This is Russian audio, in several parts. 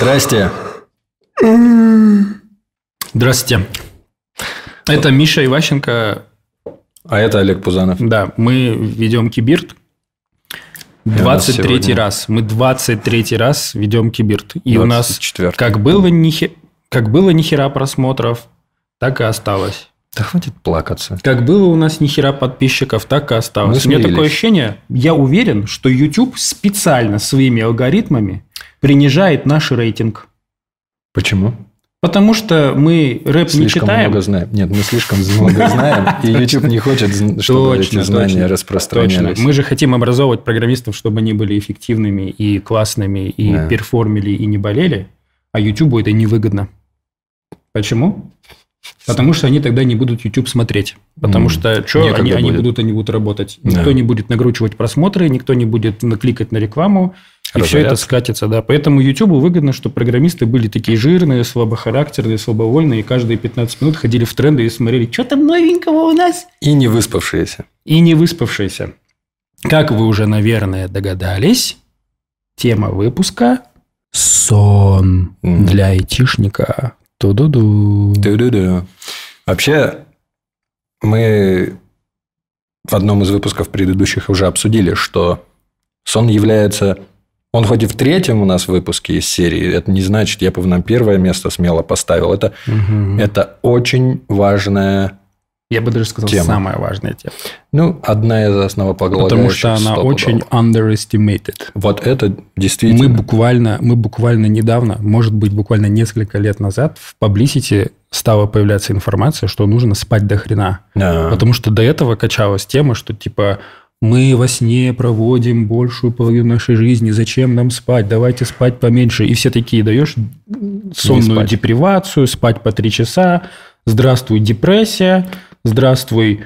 Здрасте. Здравствуйте. Это Миша Иващенко. А это Олег Пузанов. Да, мы ведем Кибирт. 23 раз. Мы 23 раз ведем Кибирт. И у нас 24. как было, ни, хе- как было ни хера просмотров, так и осталось. Да хватит плакаться. Как было у нас ни хера подписчиков, так и осталось. У меня такое ощущение, я уверен, что YouTube специально своими алгоритмами принижает наш рейтинг. Почему? Потому что мы рэп не Слишком читаем. много знаем. Нет, мы слишком много знаем, и YouTube не хочет, чтобы Точно, эти знания точно. распространялись. Точно. Мы же хотим образовывать программистов, чтобы они были эффективными и классными, и Да. перформили, и не болели. А YouTube это невыгодно. Почему? Потому что они тогда не будут YouTube смотреть. Потому М, что что некогда они, они будут, они будут работать. Да. Никто не будет накручивать просмотры, никто не будет накликать на рекламу. И все это скатится, да. Поэтому YouTube выгодно, чтобы программисты были такие жирные, слабохарактерные, слабовольные, и каждые 15 минут ходили в тренды и смотрели, что там новенького у нас И не выспавшиеся. и не выспавшиеся. Как вы уже, наверное, догадались, тема выпуска – сон Мгм. для айтишника. Ту-ду-ду. Ду-ду-ду. Вообще, мы в одном из выпусков предыдущих уже обсудили, что сон является... Он хоть и в третьем у нас выпуске из серии, это не значит, я бы на первое место смело поставил. Это, Мгм. это очень важная, Я бы даже сказал, тема. самая важная тема. ну, одна из основополагающих. Потому что она очень underestimated. Вот это действительно... Мы буквально, мы буквально недавно, может быть, буквально несколько лет назад в Publicity стала появляться информация, что нужно спать до хрена. Да. Потому что до этого качалась тема, что типа мы во сне проводим большую половину нашей жизни, зачем нам спать, давайте спать поменьше. И все такие даешь сонную спать. депривацию, спать по три часа, здравствуй депрессия, здравствуй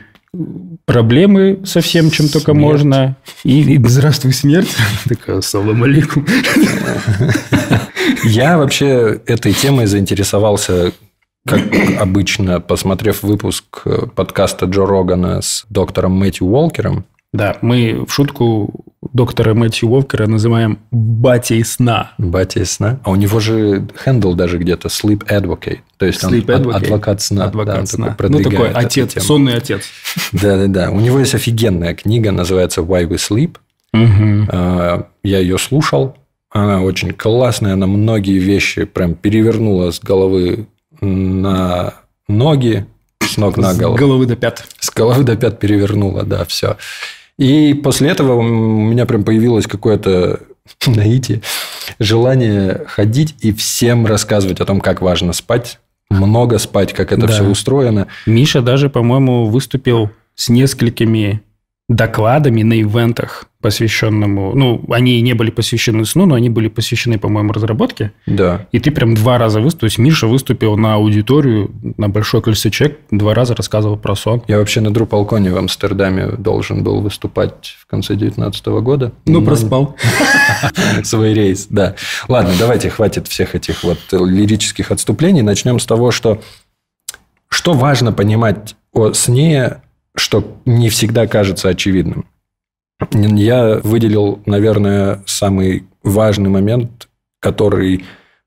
проблемы со всем, чем только Смерть. можно, и, и здравствуй смерть. Такая, салам алейкум. Я вообще этой темой заинтересовался, как обычно, посмотрев выпуск э, подкаста Джо Рогана с доктором Мэтью Уолкером. Да, мы в шутку доктора Мэтью Уолкера называем батей сна. Батя из сна. А у него же хендл даже где-то Sleep Advocate. То есть Sleep он advocate. адвокат сна. Адвокат Да, сна. такой ну, такой продвигает эту отец, сонный отец. Да-да-да. У него есть офигенная книга, называется Why We Sleep. А, Я ее слушал. Она очень классная. Она многие вещи прям перевернула с головы на ноги, с ног на С голову. головы до пят. С головы до пят перевернула, да, все. И после этого у меня прям появилось какое-то наитие, желание ходить и всем рассказывать о том, как важно спать, много спать, как это Да. все устроено. Миша даже, по-моему, выступил с несколькими докладами на ивентах, посвященному... Ну, они не были посвящены сну, но они были посвящены, по-моему, разработке. Да. И ты прям два раза выступил. То есть Миша выступил на аудиторию, на большое количество человек, два раза рассказывал про сон. Я вообще на Drupalcon в Амстердаме должен был выступать в конце 2019 года. Ну, Но- проспал. свой рейс, да. Ладно, давайте, хватит всех этих вот лирических отступлений. Начнем с того, что что важно понимать о сне, что не всегда кажется очевидным. Я выделил, наверное, самый важный момент, который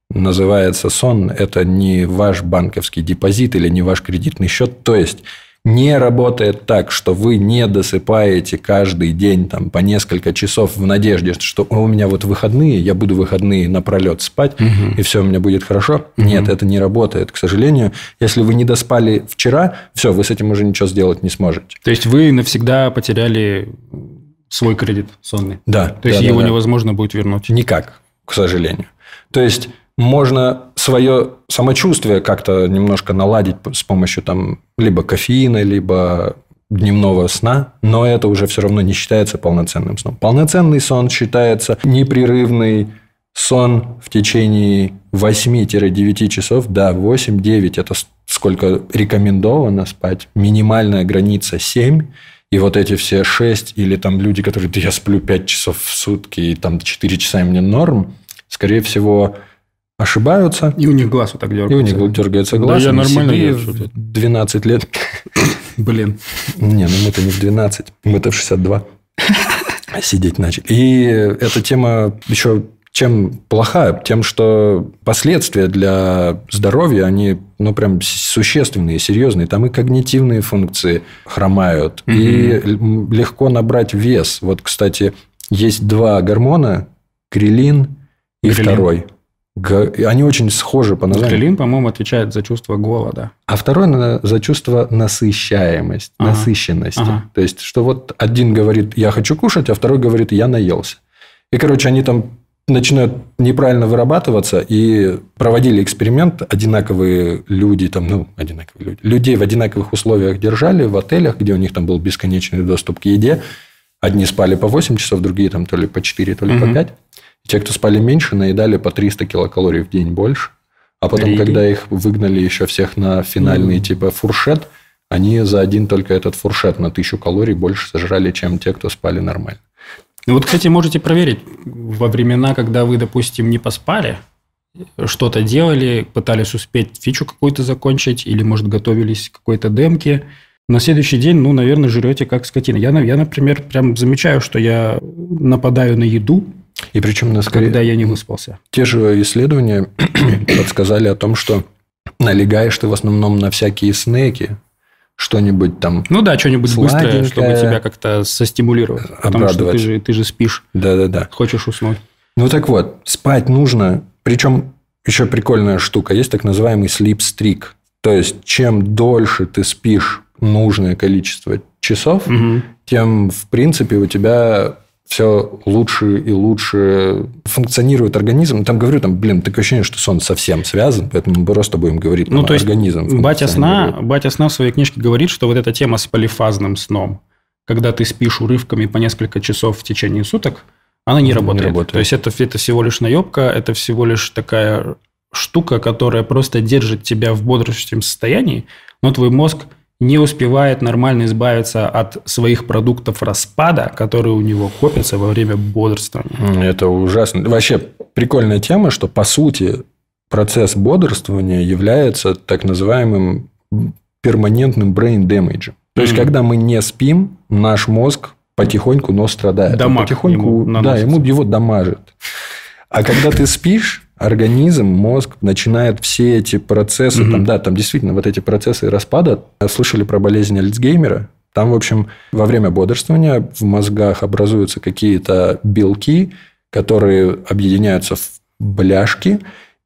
называется сон. Это не ваш банковский депозит или не ваш кредитный счет. То есть не работает так, что вы не досыпаете каждый день там, по несколько часов в надежде, что «О, у меня вот выходные, я буду выходные напролет спать, и все у меня будет хорошо. Нет, это не работает, к сожалению. Если вы не доспали вчера, все, вы с этим уже ничего сделать не сможете. То есть вы навсегда потеряли свой кредит сонный. Да. То есть да, его да. невозможно будет вернуть. Никак, к сожалению. То есть можно свое самочувствие как-то немножко наладить с помощью там либо кофеина, либо дневного сна, но это уже все равно не считается полноценным сном. Полноценный сон считается непрерывный сон в течение 8-9 часов. Да, 8-9 – это сколько рекомендовано спать. Минимальная граница 7. И вот эти все 6 или там люди, которые, да я сплю 5 часов в сутки, и там 4 часа и мне норм, скорее всего, ошибаются. И у них глаз вот так И дергается. у них дергается Да глаз. я они нормально себе держу тут. в 12 лет. Блин. Не, ну мы-то не в 12, мы-то в 62 сидеть начали. И эта тема еще чем плоха? Тем, что последствия для здоровья, они, ну, прям существенные, серьезные. Там и когнитивные функции хромают, угу. и легко набрать вес. Вот, кстати, есть два гормона, крилин и Грилин. второй. Они очень схожи по названию. Грилин, по-моему, отвечает за чувство голода. А второй за чувство насыщаемость, ага. насыщенности. Ага. То есть, что вот один говорит, я хочу кушать, а второй говорит, я наелся. И, короче, они там начинают неправильно вырабатываться, и проводили эксперимент, одинаковые люди, там, ну, одинаковые люди, людей в одинаковых условиях держали в отелях, где у них там был бесконечный доступ к еде. Одни спали по 8 часов, другие там то ли по 4, то ли угу. по 5. Те, кто спали меньше, наедали по 300 килокалорий в день больше. А потом, Риги. когда их выгнали еще всех на финальный mm. типа фуршет, они за один только этот фуршет на тысячу калорий больше сожрали, чем те, кто спали нормально. Ну вот, кстати, можете проверить. Во времена, когда вы, допустим, не поспали, что-то делали, пытались успеть фичу какую-то закончить, или, может, готовились к какой-то демке, на следующий день, ну, наверное, жрете как скотина. Я, я, например, прям замечаю, что я нападаю на еду, и причем, на скорее, когда я не выспался. Те же исследования подсказали о том, что налегаешь ты в основном на всякие снеки, что-нибудь там. Ну да, что-нибудь быстрое, чтобы тебя как-то состимулировать. Потому что ты же, ты же спишь. Да-да-да. Хочешь уснуть. Ну так вот, спать нужно. Причем еще прикольная штука. Есть так называемый sleep streak. То есть, чем дольше ты спишь нужное количество часов, угу. тем, в принципе, у тебя все лучше и лучше функционирует организм. Там говорю, там, блин, такое ощущение, что сон совсем связан, поэтому мы просто будем говорить ну, то есть, организм. Батя сна, батя сна в своей книжке говорит, что вот эта тема с полифазным сном, когда ты спишь урывками по несколько часов в течение суток, она не, работает. не работает. То есть, это, это всего лишь наебка, это всего лишь такая штука, которая просто держит тебя в бодрствующем состоянии, но твой мозг не успевает нормально избавиться от своих продуктов распада, которые у него копятся во время бодрствования. Это ужасно. Вообще прикольная тема, что по сути процесс бодрствования является так называемым перманентным brain damage. То есть, mm-hmm. когда мы не спим, наш мозг потихоньку, но страдает. Дамаг потихоньку, ему да, ему его дамажит. А когда ты спишь, организм, мозг начинает все эти процессы, угу. там, да, там действительно вот эти процессы распада. Слышали про болезнь Альцгеймера? Там, в общем, во время бодрствования в мозгах образуются какие-то белки, которые объединяются в бляшки,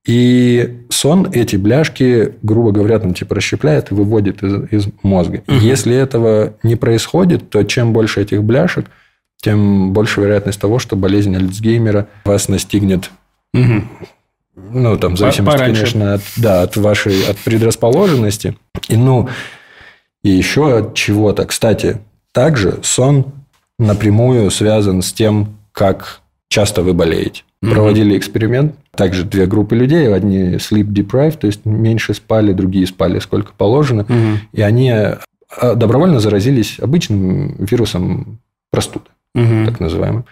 и сон эти бляшки, грубо говоря, там типа расщепляет и выводит из, из мозга. Угу. Если этого не происходит, то чем больше этих бляшек, тем больше вероятность того, что болезнь Альцгеймера вас настигнет угу. Ну, там, в зависимости, Пораньше. конечно, от, да, от вашей от предрасположенности. И, ну, и еще от чего-то. Кстати, также сон напрямую связан с тем, как часто вы болеете. Mm-hmm. Проводили эксперимент. Также две группы людей. Одни sleep deprived, то есть меньше спали, другие спали сколько положено. Mm-hmm. И они а, добровольно заразились обычным вирусом простуды, mm-hmm. так называемым.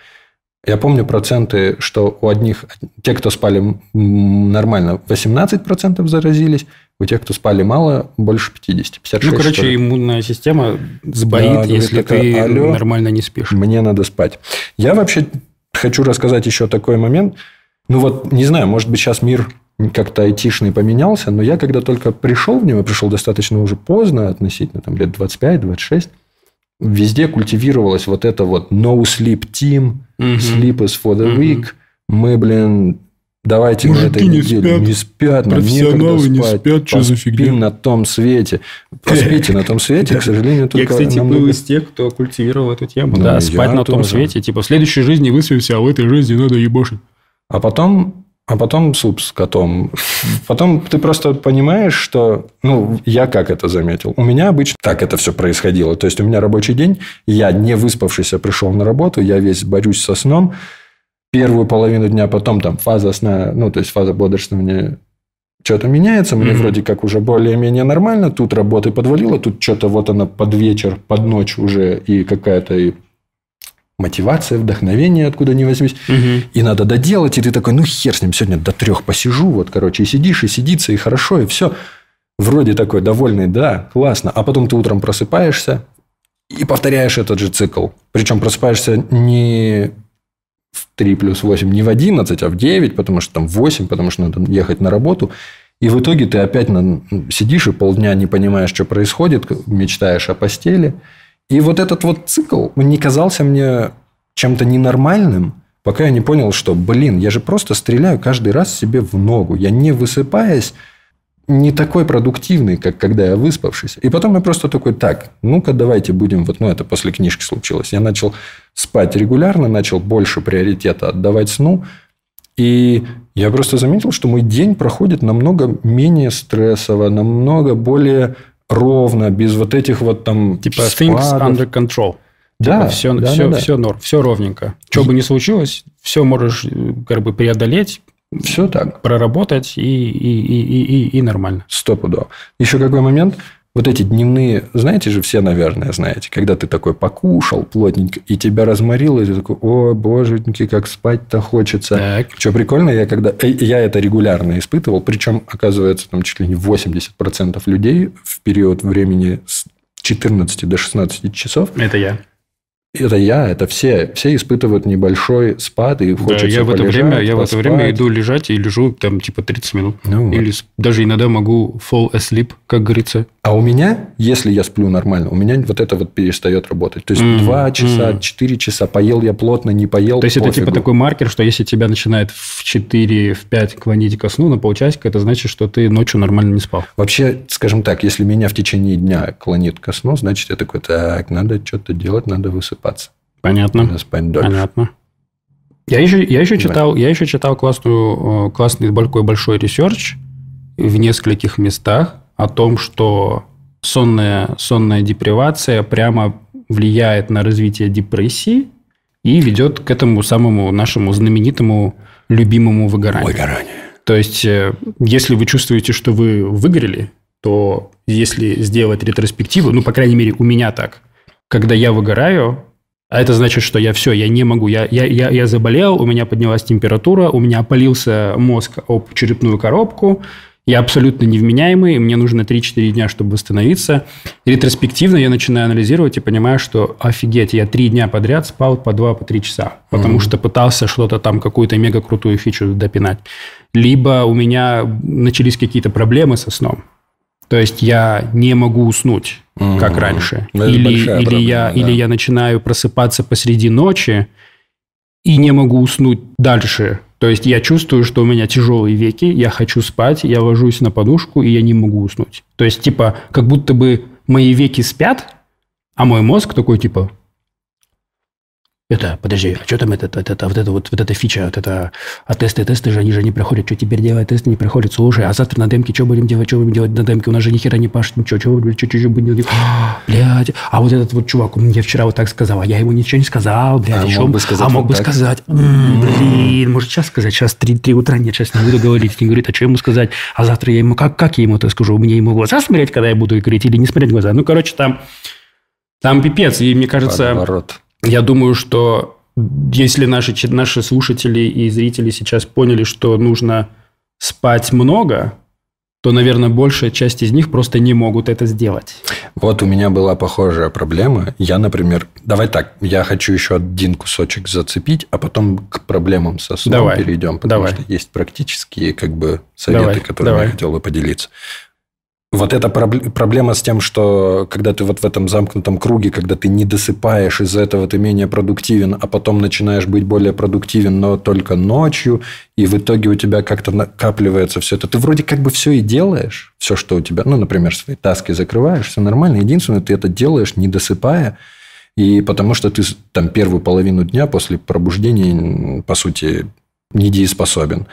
Я помню проценты, что у одних, те, кто спали нормально, 18% заразились, у тех, кто спали мало, больше 50, 56. Ну, короче, иммунная система сбоит, да, если говорит, ты алло, нормально не спишь. Мне надо спать. Я вообще хочу рассказать еще такой момент. Ну, вот, не знаю, может быть, сейчас мир как-то айтишный поменялся, но я когда только пришел в него, пришел достаточно уже поздно, относительно, там, лет 25-26, везде культивировалось вот это вот no sleep team, угу. sleep is for the weak. Угу. Мы, блин, давайте Мужики на этой не неделе спят. не спят, нам некогда спать. не спят, что за фигня? на том свете. Поспите на том свете, к сожалению, только... Я, кстати, был из тех, кто культивировал эту тему. Ну, да, спать на том свете. Типа, в следующей жизни выспимся, а в этой жизни надо ебошить. А потом а потом суп с котом. Потом ты просто понимаешь, что... Ну, я как это заметил? У меня обычно так это все происходило. То есть, у меня рабочий день, я не выспавшийся пришел на работу, я весь борюсь со сном. Первую половину дня потом там фаза сна, ну, то есть, фаза бодрствования что-то меняется, мне mm-hmm. вроде как уже более-менее нормально, тут работы подвалило, тут что-то вот она под вечер, под ночь уже и какая-то мотивация, вдохновение, откуда ни возьмись. Угу. И надо доделать, и ты такой, ну хер с ним, сегодня до трех посижу, вот, короче, и сидишь, и сидится, и хорошо, и все. Вроде такой довольный, да, классно. А потом ты утром просыпаешься и повторяешь этот же цикл. Причем просыпаешься не в 3 плюс 8 не в 11, а в 9, потому что там 8, потому что надо ехать на работу. И в итоге ты опять на... сидишь и полдня не понимаешь, что происходит, мечтаешь о постели. И вот этот вот цикл не казался мне чем-то ненормальным, пока я не понял, что, блин, я же просто стреляю каждый раз себе в ногу. Я не высыпаясь, не такой продуктивный, как когда я выспавшийся. И потом я просто такой, так, ну-ка давайте будем, вот, ну это после книжки случилось. Я начал спать регулярно, начал больше приоритета отдавать сну. И я просто заметил, что мой день проходит намного менее стрессово, намного более ровно, без вот этих вот там Типа спадов. things under control. Да, типа все, да, все, да, да. все норм, все ровненько. Что бы ни случилось, все можешь э, как бы преодолеть, все так. Проработать и, и, и, и, и нормально. Стопудово. Еще какой момент? Вот эти дневные, знаете же, все, наверное, знаете, когда ты такой покушал плотненько, и тебя разморило, и ты такой, о, боженьки, как спать-то хочется. Так. Что прикольно, я когда... Э, я это регулярно испытывал, причем, оказывается, там чуть ли не 80% людей в период времени с 14 до 16 часов. Это я. Это я, это все. Все испытывают небольшой спад и хочется да, я в это время, Я в это время иду лежать и лежу там типа 30 минут. Ну, Или вот. даже иногда могу fall asleep, как говорится. А у меня, если я сплю нормально, у меня вот это вот перестает работать. То есть, mm, 2 часа, mm. 4 часа, поел я плотно, не поел. То есть, пофигу. это типа такой маркер, что если тебя начинает в 4, в 5 клонить ко сну на полчасика, это значит, что ты ночью нормально не спал. Вообще, скажем так, если меня в течение дня клонит ко сну, значит, я такой, так, надо что-то делать, надо высыпаться. Понятно. Надо спать дольше. Понятно. Я еще, я еще читал, я еще читал классную, э, классный большой большой research в нескольких местах о том, что сонная, сонная депривация прямо влияет на развитие депрессии и ведет к этому самому нашему знаменитому любимому выгоранию. Выгорание. То есть, э, если вы чувствуете, что вы выгорели, то если сделать ретроспективу, ну, по крайней мере, у меня так, когда я выгораю, а это значит, что я все, я не могу, я, я, я, я заболел, у меня поднялась температура, у меня опалился мозг об черепную коробку, я абсолютно невменяемый, мне нужно 3-4 дня, чтобы восстановиться. И ретроспективно я начинаю анализировать и понимаю, что офигеть, я 3 дня подряд спал по 2-3 по часа, потому mm-hmm. что пытался что-то там, какую-то мега крутую фичу допинать. Либо у меня начались какие-то проблемы со сном. То есть я не могу уснуть, mm-hmm. как раньше. Ну, или или, проблема, я, да. или я начинаю просыпаться посреди ночи и не могу уснуть дальше то есть я чувствую, что у меня тяжелые веки, я хочу спать, я ложусь на подушку, и я не могу уснуть. То есть, типа, как будто бы мои веки спят, а мой мозг такой, типа, это, подожди, а что там это, это, это, вот это вот, вот эта фича, вот это, а тесты, тесты же, они же не проходят, что теперь делать, тесты не проходят, слушай, а завтра на демке что будем делать, что будем делать на демке, у нас же ни хера не пашет, ничего, что, что, что, что будем делать, блядь, а вот этот вот чувак, мне вчера вот так сказал, а я ему ничего не сказал, блядь, а еще, мог бы сказать, а мог бы так? сказать, блин, может сейчас сказать, сейчас 3, 3 утра, нет, сейчас не буду говорить, не говорит, а что ему сказать, а завтра я ему, как, как я ему это скажу, мне ему глаза смотреть, когда я буду говорить, или не смотреть глаза, ну, короче, там, там пипец, и мне кажется, Подворот. Я думаю, что если наши, наши слушатели и зрители сейчас поняли, что нужно спать много, то, наверное, большая часть из них просто не могут это сделать. Вот у меня была похожая проблема. Я, например, давай так, я хочу еще один кусочек зацепить, а потом к проблемам со сном давай, перейдем, потому давай. что есть практические как бы советы, давай, которыми давай. я хотел бы поделиться. Вот эта проблема с тем, что когда ты вот в этом замкнутом круге, когда ты не досыпаешь, из-за этого ты менее продуктивен, а потом начинаешь быть более продуктивен, но только ночью, и в итоге у тебя как-то накапливается все это. Ты вроде как бы все и делаешь, все, что у тебя, ну, например, свои таски закрываешь, все нормально. Единственное, ты это делаешь, не досыпая, и потому что ты там первую половину дня после пробуждения, по сути, недееспособен.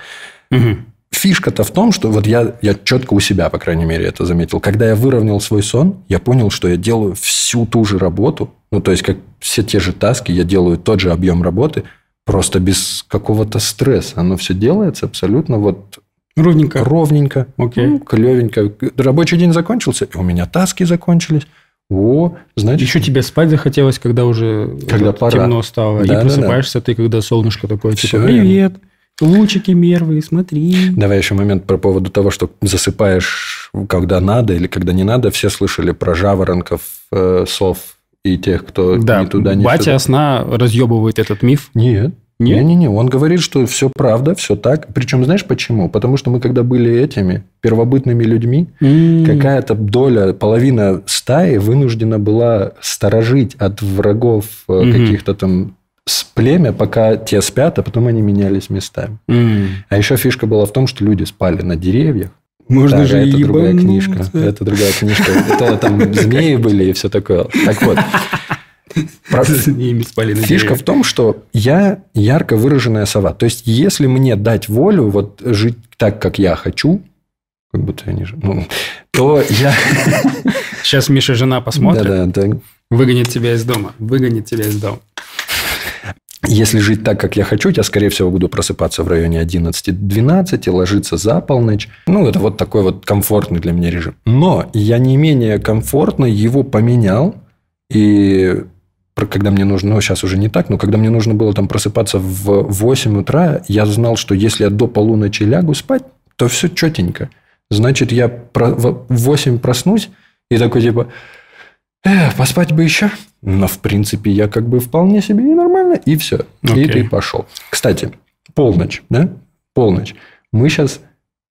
Угу фишка-то в том, что вот я, я четко у себя, по крайней мере, это заметил. Когда я выровнял свой сон, я понял, что я делаю всю ту же работу. Ну, то есть, как все те же таски, я делаю тот же объем работы, просто без какого-то стресса. Оно все делается абсолютно вот Ровненько. Ровненько. Окей. Ну, клевенько. Рабочий день закончился, и у меня таски закончились. О, значит... Еще тебе спать захотелось, когда уже когда пора. темно стало. Да, и просыпаешься да, да. ты, когда солнышко такое, типа, Все привет. Лучики мервые, смотри. Давай еще момент про поводу того, что засыпаешь, когда надо или когда не надо. Все слышали про жаворонков, э, сов и тех, кто да, ни туда, ни батя сюда. сна разъебывает этот миф. Нет. Не-не-не, он говорит, что все правда, все так. Причем знаешь почему? Потому что мы когда были этими первобытными людьми, mm. какая-то доля, половина стаи вынуждена была сторожить от врагов mm-hmm. каких-то там с племя, пока те спят, а потом они менялись местами. Mm. А еще фишка была в том, что люди спали на деревьях. Можно да, же это другая книжка. Это другая книжка. Это там змеи были и все такое. Так вот. Про... спали на Фишка в том, что я ярко выраженная сова. То есть, если мне дать волю вот жить так, как я хочу, как будто я не ну, то я... Сейчас Миша жена посмотрит. Да, да, да. Выгонит тебя из дома. Выгонит тебя из дома. Если жить так, как я хочу, я, скорее всего, буду просыпаться в районе 11-12, ложиться за полночь. Ну, это вот такой вот комфортный для меня режим. Но я не менее комфортно его поменял. И когда мне нужно, ну, сейчас уже не так, но когда мне нужно было там просыпаться в 8 утра, я знал, что если я до полуночи лягу спать, то все четенько. Значит, я в 8 проснусь и такой типа, э, поспать бы еще. Но, в принципе, я как бы вполне себе и нормально, и все. Okay. И ты пошел. Кстати, полночь, да? Полночь. Мы сейчас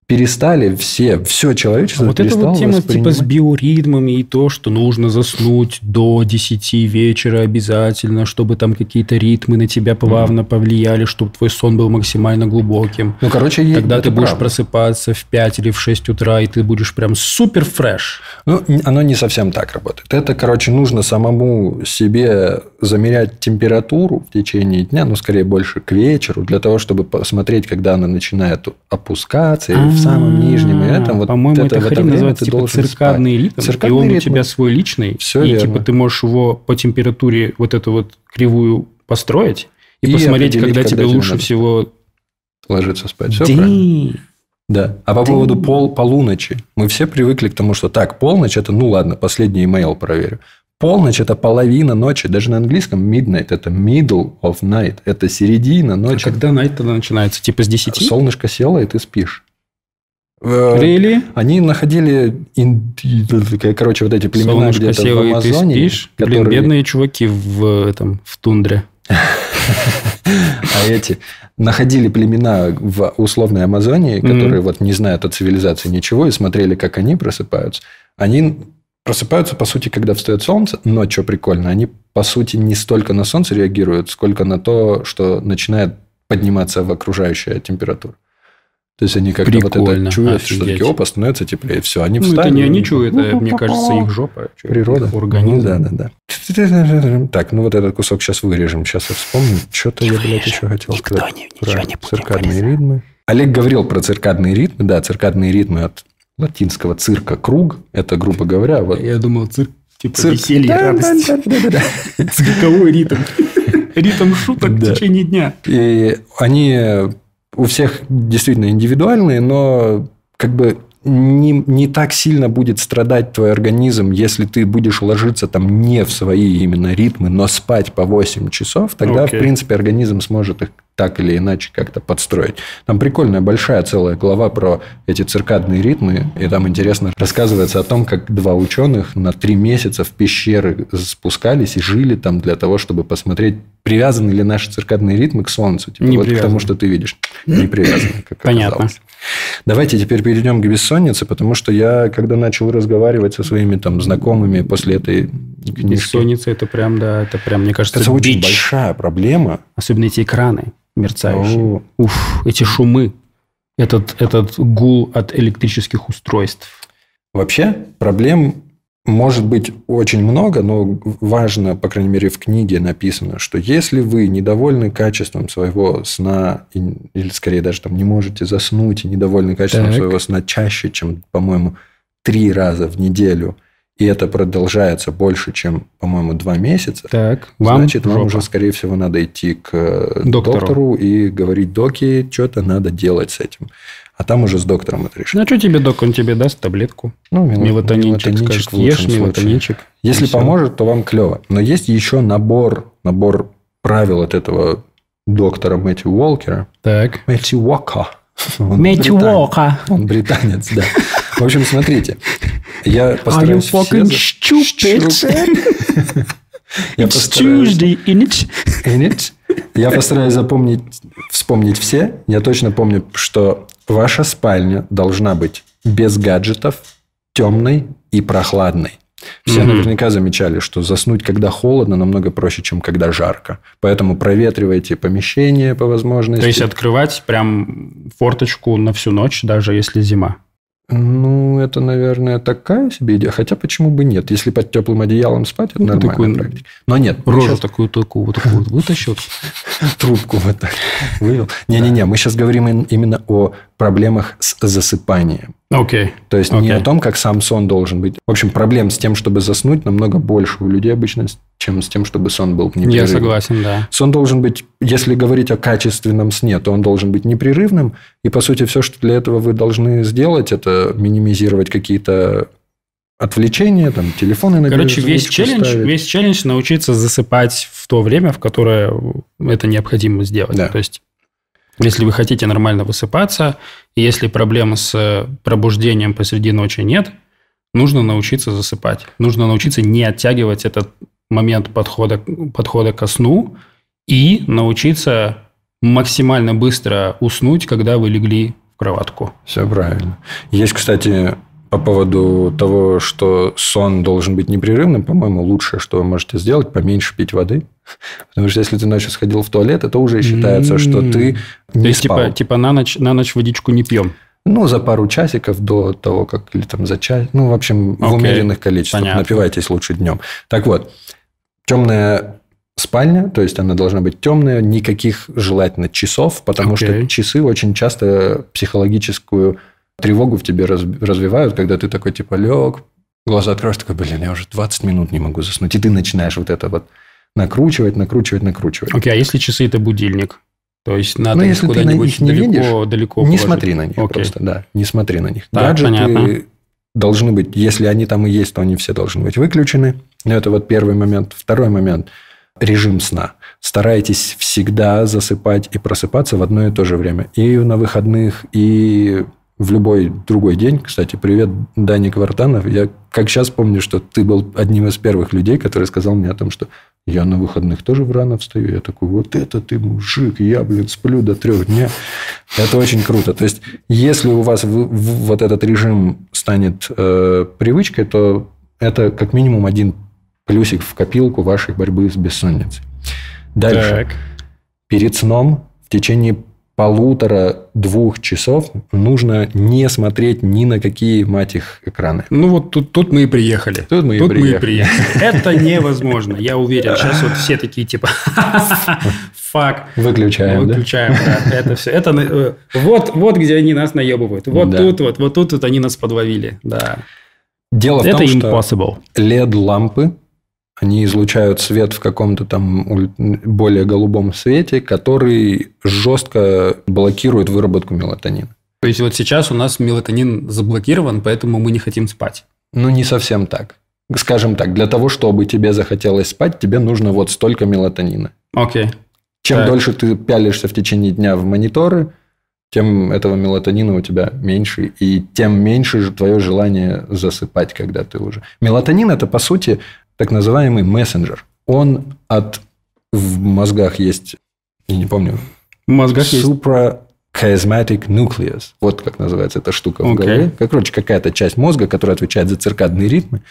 перестали все, все человечество а Вот это вот тема типа с биоритмами и то, что нужно заснуть до 10 вечера обязательно, чтобы там какие-то ритмы на тебя плавно mm. повлияли, чтобы твой сон был максимально глубоким. Ну, короче, Тогда ты будешь правда. просыпаться в 5 или в 6 утра, и ты будешь прям супер фреш. Ну, оно не совсем так работает. Это, короче, нужно самому себе замерять температуру в течение дня, ну, скорее больше к вечеру, для того, чтобы посмотреть, когда она начинает опускаться, а в самом нижнем этом. Вот По-моему, это, это хрень называется типа циркадный ритм. Циркадный и он ритм. у тебя свой личный. Все и верно. типа ты можешь его по температуре вот эту вот кривую построить и, и посмотреть, когда, когда тебе лучше надо всего ложиться спать. Все Ди... правильно. Да. А по Ди... поводу пол, полуночи. Мы все привыкли к тому, что так, полночь это, ну ладно, последний имейл проверю. Полночь – это половина ночи. Даже на английском midnight – это middle of night. Это середина ночи. А когда night тогда начинается? Типа с 10? Солнышко село, и ты спишь. Really? Они находили, короче, вот эти племена где-то в Амазоне. Ты спишь? Которые... Блин, бедные чуваки в, этом, в тундре. А эти находили племена в условной Амазонии, которые вот не знают о цивилизации ничего, и смотрели, как они просыпаются. Они просыпаются, по сути, когда встает солнце, но что прикольно, они, по сути, не столько на солнце реагируют, сколько на то, что начинает подниматься в окружающая температура. То есть они как-то вот это чуют, Офигеть. что такие, опа, становится теплее, все, они встали. Ну, это не они чуют, это, мне кажется, их жопа. Природа. Организм. Ну, да, да, да. Так, ну вот этот кусок сейчас вырежем. Сейчас я вспомню. Что-то я, блядь, еще хотел Никто сказать. Не, про не циркадные ритмы. Олег говорил про циркадные ритмы. Да, циркадные ритмы от латинского цирка круг. Это, грубо говоря... Вот... Я думал, цирк типа цирк. веселье, да, радость. Да, да, да, да. Цирковой ритм. Ритм шуток в течение дня. И они у всех действительно индивидуальные, но как бы не, не так сильно будет страдать твой организм, если ты будешь ложиться там не в свои именно ритмы, но спать по 8 часов, тогда, okay. в принципе, организм сможет их так или иначе как-то подстроить. Там прикольная большая целая глава про эти циркадные ритмы, и там интересно рассказывается о том, как два ученых на три месяца в пещеры спускались и жили там для того, чтобы посмотреть, привязаны ли наши циркадные ритмы к Солнцу. Типа, не вот привязаны. к тому, что ты видишь. Не привязаны, как Понятно. Оказалось. Давайте теперь перейдем к бессоннице, потому что я, когда начал разговаривать со своими там знакомыми после этой книжки... Бессонница – это прям, да, это прям, мне кажется, это очень большая проблема. Особенно эти экраны мерцающие. О. Уф, эти шумы. Этот, этот гул от электрических устройств. Вообще проблем может быть очень много, но важно, по крайней мере, в книге написано, что если вы недовольны качеством своего сна, или скорее даже там не можете заснуть, и недовольны качеством так. своего сна чаще, чем, по-моему, три раза в неделю, и это продолжается больше, чем, по-моему, два месяца, так, вам значит, вам жопа. уже, скорее всего, надо идти к доктору, доктору и говорить, доки, что-то надо делать с этим. А там уже с доктором это решить. Ну, а что тебе док? Он тебе даст таблетку. Ну, мелатонинчик, мелатонинчик скажет, ешь мелатонинчик. Если поможет, то вам клево. Но есть еще набор, набор правил от этого доктора Мэтью Уолкера. Так. Мэтью Уока. Мэтью Уока. Он британец, да. В общем, смотрите. Я постараюсь Are you fucking stupid? Я It's Tuesday, in it? In it? Я постараюсь запомнить, вспомнить все. Я точно помню, что ваша спальня должна быть без гаджетов, темной и прохладной. Все mm-hmm. наверняка замечали, что заснуть, когда холодно, намного проще, чем когда жарко. Поэтому проветривайте помещение по возможности. То есть открывать прям форточку на всю ночь, даже если зима. Ну, это, наверное, такая себе идея. Хотя, почему бы нет? Если под теплым одеялом спать, это ну, нормально. Такой, Но нет. Рожу сейчас... такую, такую, вот такую вот вытащил. Трубку вот так вывел. Не-не-не, мы сейчас говорим именно о проблемах с засыпанием. Окей. Okay. То есть okay. не о том, как сам сон должен быть. В общем, проблем с тем, чтобы заснуть, намного больше у людей обычно, чем с тем, чтобы сон был непрерывным. Я согласен, да. Сон должен быть, если говорить о качественном сне, то он должен быть непрерывным. И, по сути, все, что для этого вы должны сделать, это минимизировать какие-то отвлечения, там, телефоны на Короче, весь челлендж, весь челлендж научиться засыпать в то время, в которое это необходимо сделать. Да. То есть если вы хотите нормально высыпаться, и если проблем с пробуждением посреди ночи нет, нужно научиться засыпать. Нужно научиться не оттягивать этот момент подхода, подхода ко сну и научиться максимально быстро уснуть, когда вы легли в кроватку. Все правильно. Есть, кстати, по поводу того, что сон должен быть непрерывным, по-моему, лучшее, что вы можете сделать, поменьше пить воды. Потому что если ты ночью сходил в туалет, это уже считается, что ты не То есть, типа, спал. типа, типа на, ночь, на ночь водичку не пьем? Ну, за пару часиков до того, как... Или там за час. Ну, в общем, okay. в умеренных количествах. Понятно. Напивайтесь лучше днем. Так вот, темная спальня, то есть она должна быть темная, никаких желательно часов, потому okay. что часы очень часто психологическую тревогу в тебе развивают, когда ты такой типа лег, глаза откроешь, такой, блин, я уже 20 минут не могу заснуть. И ты начинаешь вот это вот накручивать, накручивать, накручивать. Окей, okay, а если часы это будильник? То есть надо ну, если куда-нибудь не далеко, видишь, далеко не положить. смотри на них okay. просто, да, не смотри на них. Так, Гаджеты понятно. должны быть, если они там и есть, то они все должны быть выключены. Это вот первый момент. Второй момент – режим сна. Старайтесь всегда засыпать и просыпаться в одно и то же время. И на выходных, и в любой другой день. Кстати, привет, Дани Квартанов. Я как сейчас помню, что ты был одним из первых людей, который сказал мне о том, что я на выходных тоже в рано встаю. Я такой, вот это ты мужик, я, блин, сплю до трех дня. Это очень круто. То есть, если у вас вот этот режим станет э, привычкой, то это как минимум один плюсик в копилку вашей борьбы с бессонницей. Дальше. Так. Перед сном в течение полутора-двух часов нужно не смотреть ни на какие, мать их, экраны. Ну, вот тут, тут мы и приехали. Тут мы, тут и, приехали. мы и приехали. Это невозможно. Я уверен. Сейчас вот все такие типа фак. Выключаем, Выключаем, да. Это все. Это э, вот, вот где они нас наебывают. Вот да. тут вот, вот тут вот они нас подловили. Да. Дело в том, что LED-лампы они излучают свет в каком-то там более голубом свете, который жестко блокирует выработку мелатонина. То есть, вот сейчас у нас мелатонин заблокирован, поэтому мы не хотим спать. Ну, не совсем так. Скажем так, для того, чтобы тебе захотелось спать, тебе нужно вот столько мелатонина. Окей. Чем так. дольше ты пялишься в течение дня в мониторы, тем этого мелатонина у тебя меньше, и тем меньше же твое желание засыпать, когда ты уже... Мелатонин – это, по сути, так называемый мессенджер. Он от... В мозгах есть, я не помню, в мозгах supra chiasmatic nucleus. Вот как называется эта штука okay. в голове. Как, короче, какая-то часть мозга, которая отвечает за циркадные ритмы,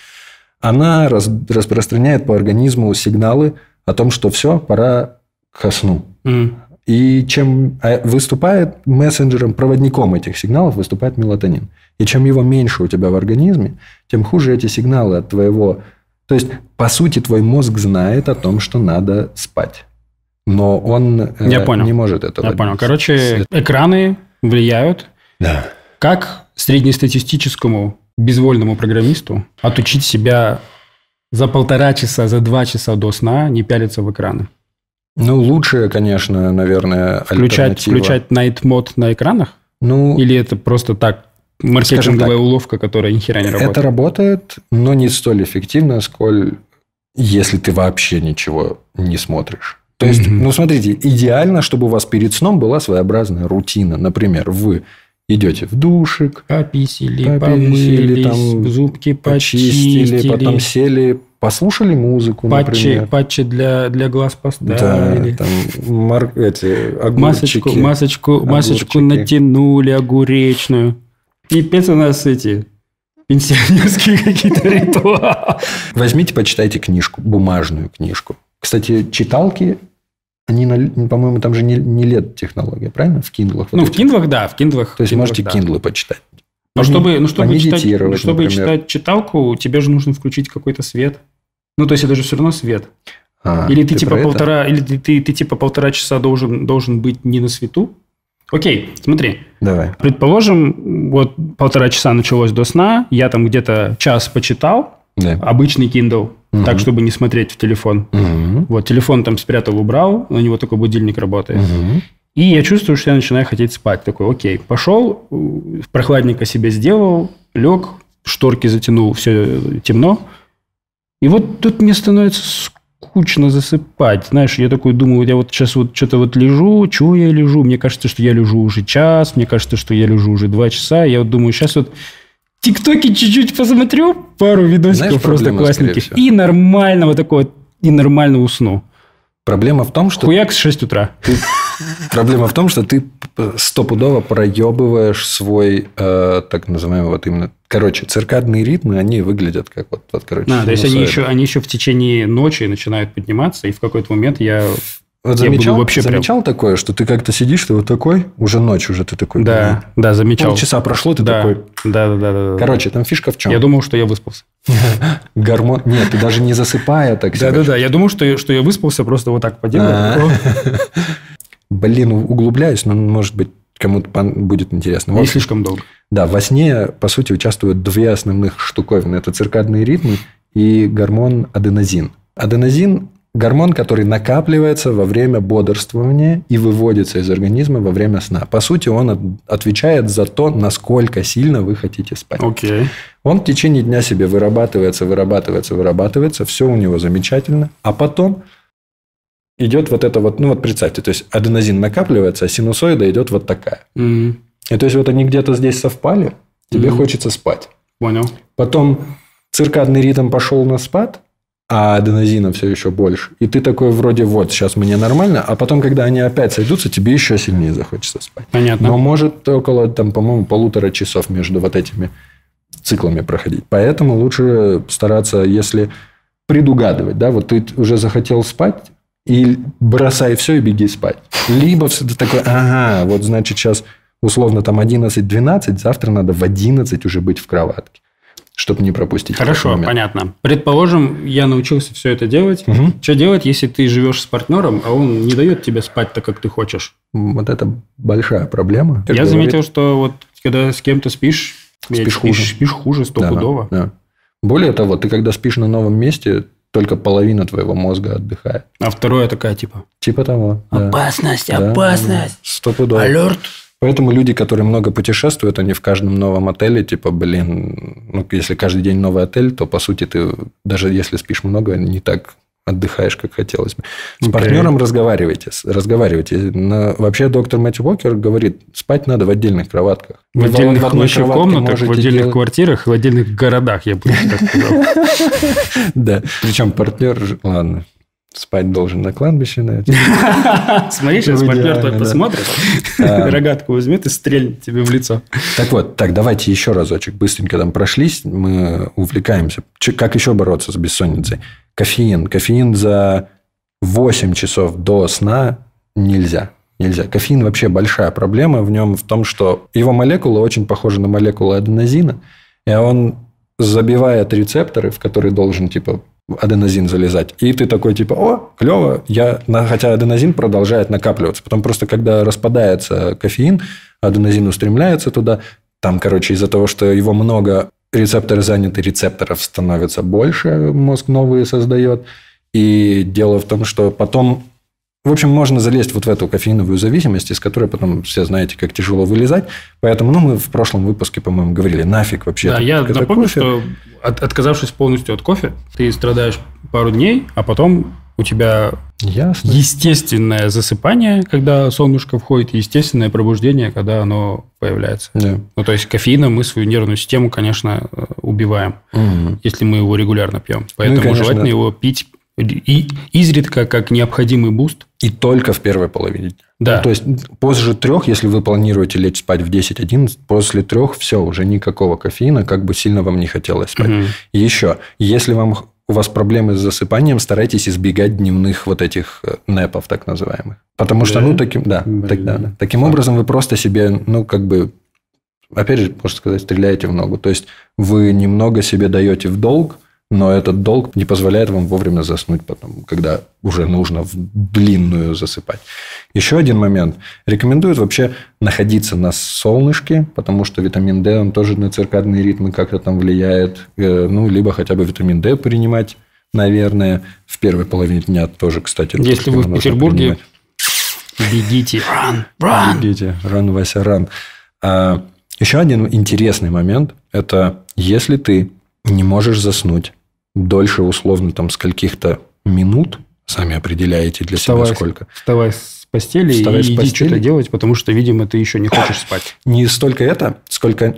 она раз, распространяет по организму сигналы о том, что все, пора ко сну. Mm. И чем а выступает мессенджером, проводником этих сигналов выступает мелатонин. И чем его меньше у тебя в организме, тем хуже эти сигналы от твоего то есть, по сути, твой мозг знает о том, что надо спать. Но он э, Я понял. не может этого. Я понял. Короче, экраны влияют. Да. Как среднестатистическому безвольному программисту отучить себя за полтора часа, за два часа до сна не пялиться в экраны? Ну, лучше, конечно, наверное, включать, включать night mode на экранах? Ну, Или это просто так маркетинговая так, уловка, которая ни хера не работает. Это работает, но не столь эффективно, сколь если ты вообще ничего не смотришь. То есть, mm-hmm. ну, смотрите, идеально, чтобы у вас перед сном была своеобразная рутина. Например, вы идете в душик, пописили, пописили помылись, там, зубки почистили, почистили, потом сели, послушали музыку, патчи, например. Патчи для, для глаз поставили. Да, там мар... эти огурчики. Масочку, масочку, масочку натянули огуречную. Пипец у нас эти пенсионерские какие-то ритуалы. Возьмите, почитайте книжку, бумажную книжку. Кстати, читалки они, по-моему, там же не, не лет технология, правильно? В киндлах. Вот ну, в киндлах, да, в киндлах. То есть, можете да. киндлы почитать. Но Поми- чтобы, ну, чтобы, читать, ну, чтобы читать читалку, тебе же нужно включить какой-то свет. Ну, то есть, это же все равно свет. А, или ты, ты типа полтора, или ты, ты, ты типа полтора часа должен, должен быть не на свету. Окей, смотри. Давай. Предположим, вот полтора часа началось до сна, я там где-то час почитал, да. обычный Kindle, угу. так, чтобы не смотреть в телефон. Угу. Вот, телефон там спрятал, убрал, на него только будильник работает. Угу. И я чувствую, что я начинаю хотеть спать. Такой, окей, пошел, прохладненько себе сделал, лег, шторки затянул, все темно. И вот тут мне становится скучно засыпать. Знаешь, я такой думаю, я вот сейчас вот что-то вот лежу, чего я лежу? Мне кажется, что я лежу уже час, мне кажется, что я лежу уже два часа. Я вот думаю, сейчас вот ТикТоке чуть-чуть посмотрю, пару видосиков Знаешь, просто классненьких, и нормально вот такой и нормально усну. Проблема в том, что... Хуяк с 6 утра. Ты... Проблема в том, что ты стопудово проебываешь свой, э, так называемый, вот именно... Короче, циркадные ритмы, они выглядят как вот, вот короче... А, то есть, они еще, они еще в течение ночи начинают подниматься, и в какой-то момент я вот замечал, вообще замечал прям... такое, что ты как-то сидишь, ты вот такой, уже ночь уже ты такой. Да, да, замечал. Полчаса прошло, ты да, такой. Да, да, да, да. Короче, там фишка в чем? Я думал, что я выспался. Гормон. Нет, ты даже не засыпая так. Да, да, да. Я думал, что что я выспался, просто вот так поделал. Блин, углубляюсь, но может быть кому-то будет интересно. Не слишком долго. Да, во сне, по сути, участвуют две основных штуковины. Это циркадные ритмы и гормон аденозин. Аденозин Гормон, который накапливается во время бодрствования и выводится из организма во время сна. По сути, он отвечает за то, насколько сильно вы хотите спать. Okay. Он в течение дня себе вырабатывается, вырабатывается, вырабатывается. Все у него замечательно. А потом идет вот это вот, ну вот представьте, то есть аденозин накапливается, а синусоида идет вот такая. Mm. И то есть вот они где-то здесь совпали, тебе mm. хочется спать. Понял. Потом циркадный ритм пошел на спад, а аденозина все еще больше. И ты такой вроде вот, сейчас мне нормально, а потом, когда они опять сойдутся, тебе еще сильнее захочется спать. Понятно. Но может около, там, по-моему, полутора часов между вот этими циклами проходить. Поэтому лучше стараться, если предугадывать, да, вот ты уже захотел спать, и бросай все и беги спать. Либо все ты такой, ага, вот значит сейчас условно там 11-12, завтра надо в 11 уже быть в кроватке чтобы не пропустить. Хорошо, понятно. Предположим, я научился все это делать. Угу. Что делать, если ты живешь с партнером, а он не дает тебе спать так, как ты хочешь? Вот это большая проблема. Я говорит... заметил, что вот когда с кем-то спишь, спишь хуже, спишь хуже стопудово. Да, да. Более того, ты когда спишь на новом месте, только половина твоего мозга отдыхает. А второе такая типа? Типа того. Опасность, да. опасность. Стопудово. Алерт. Поэтому люди, которые много путешествуют, они в каждом новом отеле, типа, блин, ну, если каждый день новый отель, то, по сути, ты, даже если спишь много, не так отдыхаешь, как хотелось бы. С okay. партнером разговаривайте. Разговаривайте. На, вообще доктор Мэтью Уокер говорит, спать надо в отдельных кроватках. В отдельных в одной комнатах, в отдельных делать... квартирах, в отдельных городах, я бы так сказал. Да. Причем партнер, ладно, спать должен на кладбище. Смотри, сейчас партнер твой посмотрит, рогатку возьмет и стрельнет тебе в лицо. Так вот, так, давайте еще разочек быстренько там прошлись, мы увлекаемся. Как еще бороться с бессонницей? Кофеин. Кофеин за 8 часов до сна нельзя. Нельзя. Кофеин вообще большая проблема в нем в том, что его молекула очень похожа на молекулу аденозина, и он забивает рецепторы, в которые должен типа аденозин залезать. И ты такой типа, о, клево, я... хотя аденозин продолжает накапливаться. Потом просто, когда распадается кофеин, аденозин устремляется туда. Там, короче, из-за того, что его много, рецепторы заняты, рецепторов становится больше, мозг новые создает. И дело в том, что потом в общем, можно залезть вот в эту кофеиновую зависимость, из которой потом все знаете, как тяжело вылезать. Поэтому, ну, мы в прошлом выпуске, по-моему, говорили, нафиг вообще. Да, я напомню, кофе. что от, отказавшись полностью от кофе, ты страдаешь пару дней, а потом у тебя Ясно. естественное засыпание, когда солнышко входит, и естественное пробуждение, когда оно появляется. Да. Ну, то есть, кофеином мы свою нервную систему, конечно, убиваем, угу. если мы его регулярно пьем. Поэтому ну, конечно, желательно его пить и изредка как необходимый boost. И только в первой половине дня. Да. Ну, то есть позже трех, если вы планируете лечь спать в 10-11, после трех все, уже никакого кофеина, как бы сильно вам не хотелось спать. Угу. И еще, если вам у вас проблемы с засыпанием, старайтесь избегать дневных вот этих э, nap ов, так называемых. Потому да? что, ну, таким, да, так, да, да. таким Факт. образом вы просто себе, ну, как бы, опять же, можно сказать, стреляете в ногу. То есть, вы немного себе даете в долг, но этот долг не позволяет вам вовремя заснуть потом, когда уже нужно в длинную засыпать. Еще один момент. Рекомендуют вообще находиться на солнышке, потому что витамин D, он тоже на циркадные ритмы как-то там влияет. Э, ну, либо хотя бы витамин D принимать, наверное. В первой половине дня тоже, кстати. Если вы в Петербурге, бегите. Run, run. Бегите. Run, Вася, run. А, еще один интересный момент – это если ты не можешь заснуть дольше условно там скольких-то минут, сами определяете для вставай, себя сколько. Вставай с постели вставай и с иди постели. что-то делать, потому что, видимо, ты еще не хочешь спать. Не столько это, сколько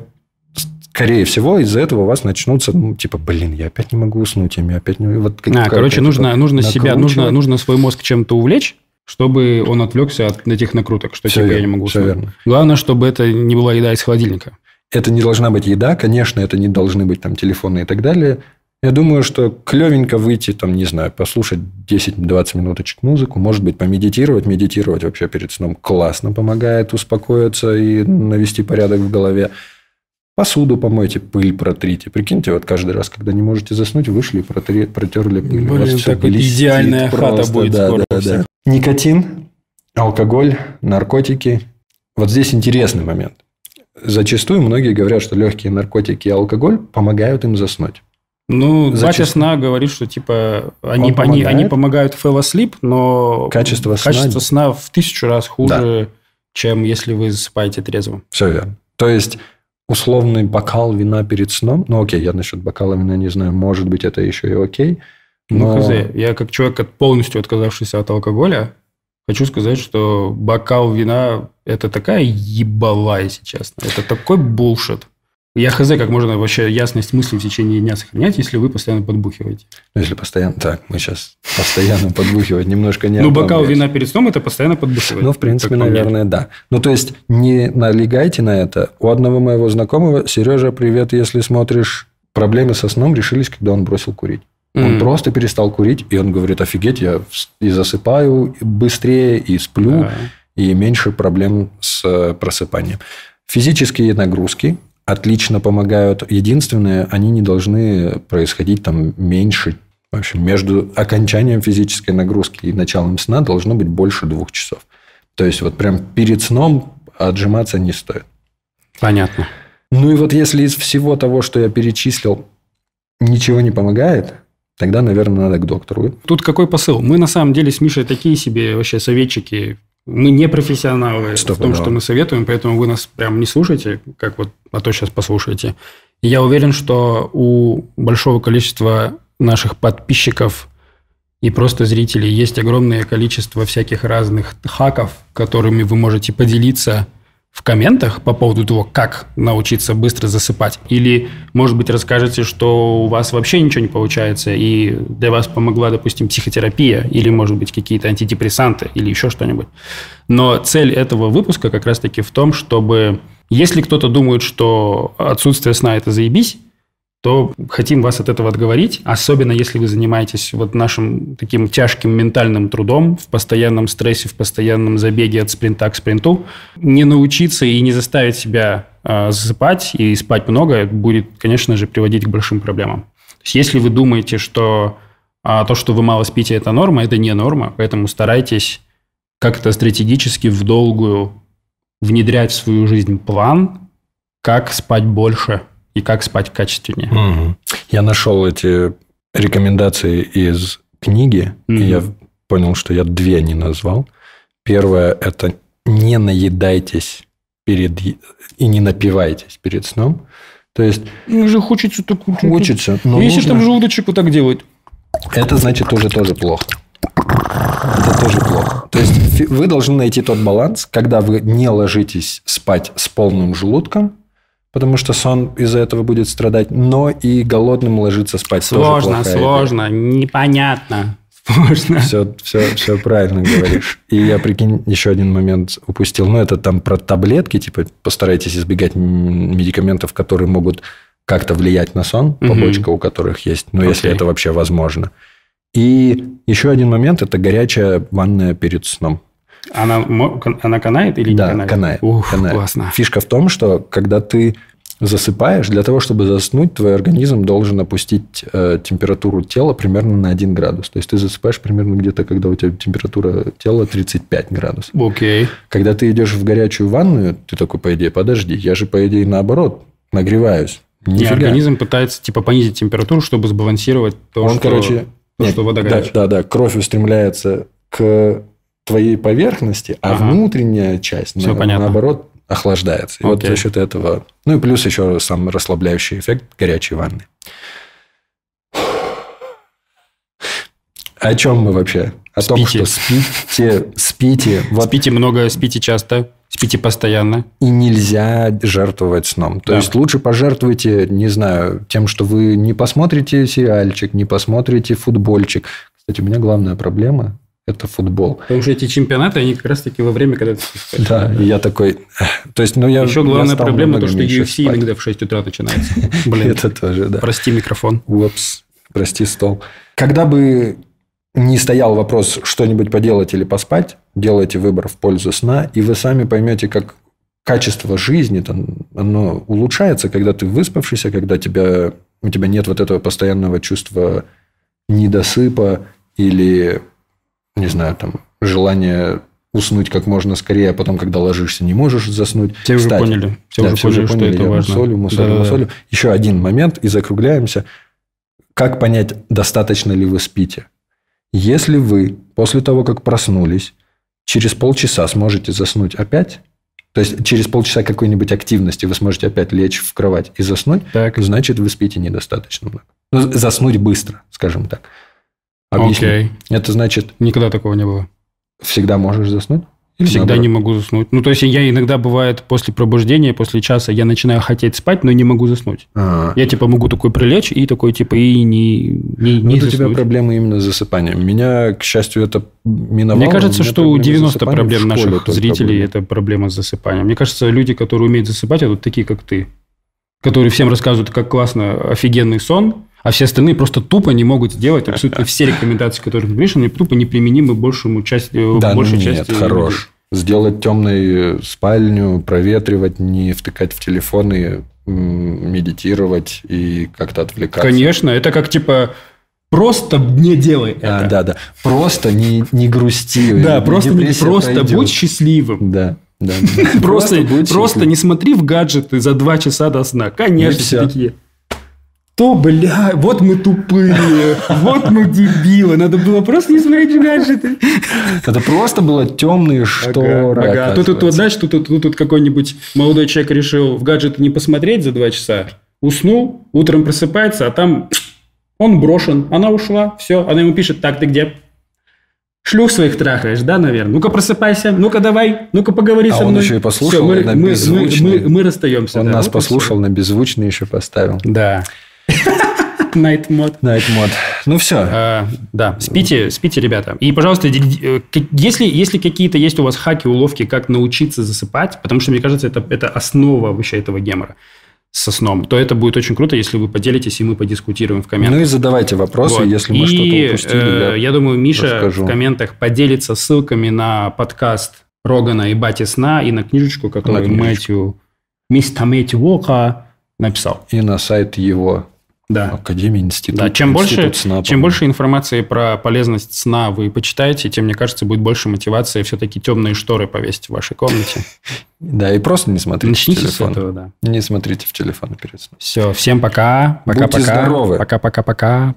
скорее всего, из-за этого у вас начнутся, ну, типа, блин, я опять не могу уснуть, я опять не... Вот, а, короче, нужно, нужно себя, нужно, нужно свой мозг чем-то увлечь, чтобы он отвлекся от этих накруток, что все типа верно, я не могу уснуть. Верно. Главное, чтобы это не была еда из холодильника. Это не должна быть еда, конечно, это не должны быть там телефоны и так далее. Я думаю, что клевенько выйти, там, не знаю, послушать 10-20 минуточек музыку, может быть, помедитировать. Медитировать вообще перед сном классно помогает успокоиться и навести порядок в голове. Посуду помойте, пыль протрите. Прикиньте, вот каждый раз, когда не можете заснуть, вышли и протри, протерли пыль. Блин, У вас так идеальная просто, хата будет да, скоро. Да, да. Никотин, алкоголь, наркотики. Вот здесь интересный момент. Зачастую многие говорят, что легкие наркотики и алкоголь помогают им заснуть. Ну, Зачем? батя сна говорит, что типа они, они, они помогают fall asleep, но качество, качество сна... сна в тысячу раз хуже, да. чем если вы засыпаете трезвым. Все верно. То есть условный бокал вина перед сном, ну окей, я насчет бокала вина не знаю, может быть это еще и окей. Ну, но... Ну, хз, я как человек, полностью отказавшийся от алкоголя, хочу сказать, что бокал вина – это такая ебала, если честно. Это такой булшит. Я хз, как можно вообще ясность мысли в течение дня сохранять, если вы постоянно подбухиваете. Ну, если постоянно... Так, мы сейчас постоянно подбухивать немножко не Ну, бокал вина перед сном – это постоянно подбухивать. Ну, в принципе, наверное, да. Ну, то есть, не налегайте на это. У одного моего знакомого, Сережа, привет, если смотришь, проблемы со сном решились, когда он бросил курить. Он mm. просто перестал курить, и он говорит, офигеть, я и засыпаю быстрее, и сплю, yeah. и меньше проблем с просыпанием. Физические нагрузки отлично помогают. Единственное, они не должны происходить там меньше. В общем, между окончанием физической нагрузки и началом сна должно быть больше двух часов. То есть, вот прям перед сном отжиматься не стоит. Понятно. Ну и вот если из всего того, что я перечислил, ничего не помогает, тогда, наверное, надо к доктору. Тут какой посыл? Мы на самом деле с Мишей такие себе вообще советчики мы не профессионалы Стоп, в том, да. что мы советуем, поэтому вы нас прям не слушайте, как вот, а то сейчас послушаете. И я уверен, что у большого количества наших подписчиков и просто зрителей есть огромное количество всяких разных хаков, которыми вы можете поделиться в комментах по поводу того, как научиться быстро засыпать. Или, может быть, расскажете, что у вас вообще ничего не получается, и для вас помогла, допустим, психотерапия, или, может быть, какие-то антидепрессанты, или еще что-нибудь. Но цель этого выпуска как раз-таки в том, чтобы, если кто-то думает, что отсутствие сна – это заебись, то хотим вас от этого отговорить, особенно если вы занимаетесь вот нашим таким тяжким ментальным трудом в постоянном стрессе, в постоянном забеге от спринта к спринту. Не научиться и не заставить себя э, засыпать и спать много будет, конечно же, приводить к большим проблемам. То есть, если вы думаете, что а, то, что вы мало спите, это норма, это не норма, поэтому старайтесь как-то стратегически в долгую внедрять в свою жизнь план, как спать больше – и как спать качественнее. Угу. Я нашел эти рекомендации из книги, угу. и я понял, что я две не назвал. Первое – это не наедайтесь перед и не напивайтесь перед сном. То есть... Ну, же хочется так... Хочется, но Если нужно... там желудочек вот так делать... Это значит уже тоже плохо. Это тоже плохо. То есть вы должны найти тот баланс, когда вы не ложитесь спать с полным желудком, потому что сон из-за этого будет страдать, но и голодным ложиться спать Сложно, сложно, идея. непонятно. Сложно. Все, все, все правильно говоришь. И я, прикинь, еще один момент упустил. Ну, это там про таблетки, типа, постарайтесь избегать медикаментов, которые могут как-то влиять на сон, побочка угу. у которых есть, ну, okay. если это вообще возможно. И еще один момент – это горячая ванная перед сном. Она, она канает или да, не канает? канает. Ух, канает. классно. Фишка в том, что когда ты засыпаешь, для того, чтобы заснуть, твой организм должен опустить э, температуру тела примерно на 1 градус. То есть, ты засыпаешь примерно где-то, когда у тебя температура тела 35 градусов. Окей. Okay. Когда ты идешь в горячую ванную, ты такой, по идее, подожди, я же, по идее, наоборот, нагреваюсь. Нифига. Не, организм пытается типа понизить температуру, чтобы сбалансировать то, Он, что, короче, то, нет, что вода горячая. Да, да, да, кровь устремляется к твоей поверхности, а ага. внутренняя часть, Все на, понятно. наоборот, охлаждается. И okay. вот за счет этого... Ну, и плюс еще сам расслабляющий эффект горячей ванны. О чем мы вообще? О спите. том, что спите, спите. Вот. Спите много, спите часто. Спите постоянно. И нельзя жертвовать сном. То да. есть, лучше пожертвуйте, не знаю, тем, что вы не посмотрите сериальчик, не посмотрите футбольчик. Кстати, у меня главная проблема – это футбол. Потому что эти чемпионаты, они как раз-таки во время, когда ты спишь. Да, и я такой... То есть, ну, я... Еще главная проблема – то, что UFC иногда в 6 утра начинается. Блин. Это тоже, да. Прости микрофон. Упс. Прости стол. Когда бы не стоял вопрос что-нибудь поделать или поспать, делайте выбор в пользу сна, и вы сами поймете, как качество жизни там, оно улучшается, когда ты выспавшийся, когда тебя, у тебя нет вот этого постоянного чувства недосыпа или, не знаю, там, желания уснуть как можно скорее, а потом, когда ложишься, не можешь заснуть. Все уже поняли. Все да, уже все поняли, уже поняли, что это важно. Мусолю, мусолю, да, мусолю. Да. Еще один момент, и закругляемся. Как понять, достаточно ли вы спите? Если вы после того, как проснулись, через полчаса сможете заснуть опять, то есть через полчаса какой-нибудь активности вы сможете опять лечь в кровать и заснуть, так. значит, вы спите недостаточно много. Ну, заснуть быстро, скажем так. Объясню. Окей. Это значит... Никогда такого не было. Всегда можешь заснуть? Или Всегда наоборот? не могу заснуть. Ну, то есть, я иногда бывает после пробуждения, после часа, я начинаю хотеть спать, но не могу заснуть. А-а-а. Я, типа, могу такой прилечь и такой, типа, и не, не, не Вот у тебя проблемы именно с засыпанием. Меня, к счастью, это миновало. Мне кажется, что у 90 проблем наших зрителей это проблема с засыпанием. Мне кажется, люди, которые умеют засыпать, это вот такие, как ты, которые всем рассказывают, как классно, офигенный сон, а все остальные просто тупо не могут сделать абсолютно все рекомендации, которые ты говоришь, они тупо неприменимы большему части, да, большей ну нет, части. хорош. Сделать темную спальню, проветривать, не втыкать в телефоны, медитировать и как-то отвлекаться. Конечно, это как типа Просто не делай это. А, да, да. Просто не, не грусти. Да, просто, не, просто будь счастливым. Да. Да, просто, просто, просто не смотри в гаджеты за два часа до сна. Конечно, такие то, бля, вот мы тупые, вот мы дебилы. Надо было просто не смотреть гаджеты. Это просто было темные шторы. Ага, ага. Тут, тут, тут, знаешь, тут, тут, тут, тут какой-нибудь молодой человек решил в гаджеты не посмотреть за два часа, уснул, утром просыпается, а там он брошен, она ушла, все. Она ему пишет, так, ты где? Шлюх своих трахаешь, да, наверное? Ну-ка просыпайся, ну-ка давай, ну-ка поговори а со мной. он еще и послушал Все, мы, на мы, мы, мы, мы расстаемся. Он да, нас вот послушал, на беззвучный еще поставил. Да. Night мод. Night мод. Ну все. А, да, спите, спите, ребята. И, пожалуйста, э, если, если какие-то есть у вас хаки, уловки, как научиться засыпать, потому что, мне кажется, это, это основа вообще этого гемора со сном, то это будет очень круто, если вы поделитесь, и мы подискутируем в комментах. Ну и задавайте вопросы, вот. если мы и, что-то упустили. Э, я, я думаю, Миша расскажу. в комментах поделится ссылками на подкаст Рогана и Бати Сна и на книжечку, которую на Мэтью, мистер Мэтью Уока написал. И на сайт его да. Академия, институт. Да, чем, институт больше, сна, чем больше информации про полезность сна вы почитаете, тем, мне кажется, будет больше мотивации все-таки темные шторы повесить в вашей комнате. Да, и просто не смотрите Начните в телефон. С этого, да. Не смотрите в телефон перед сном. Все, всем пока. Пока-пока. Будьте здоровы. Пока-пока-пока.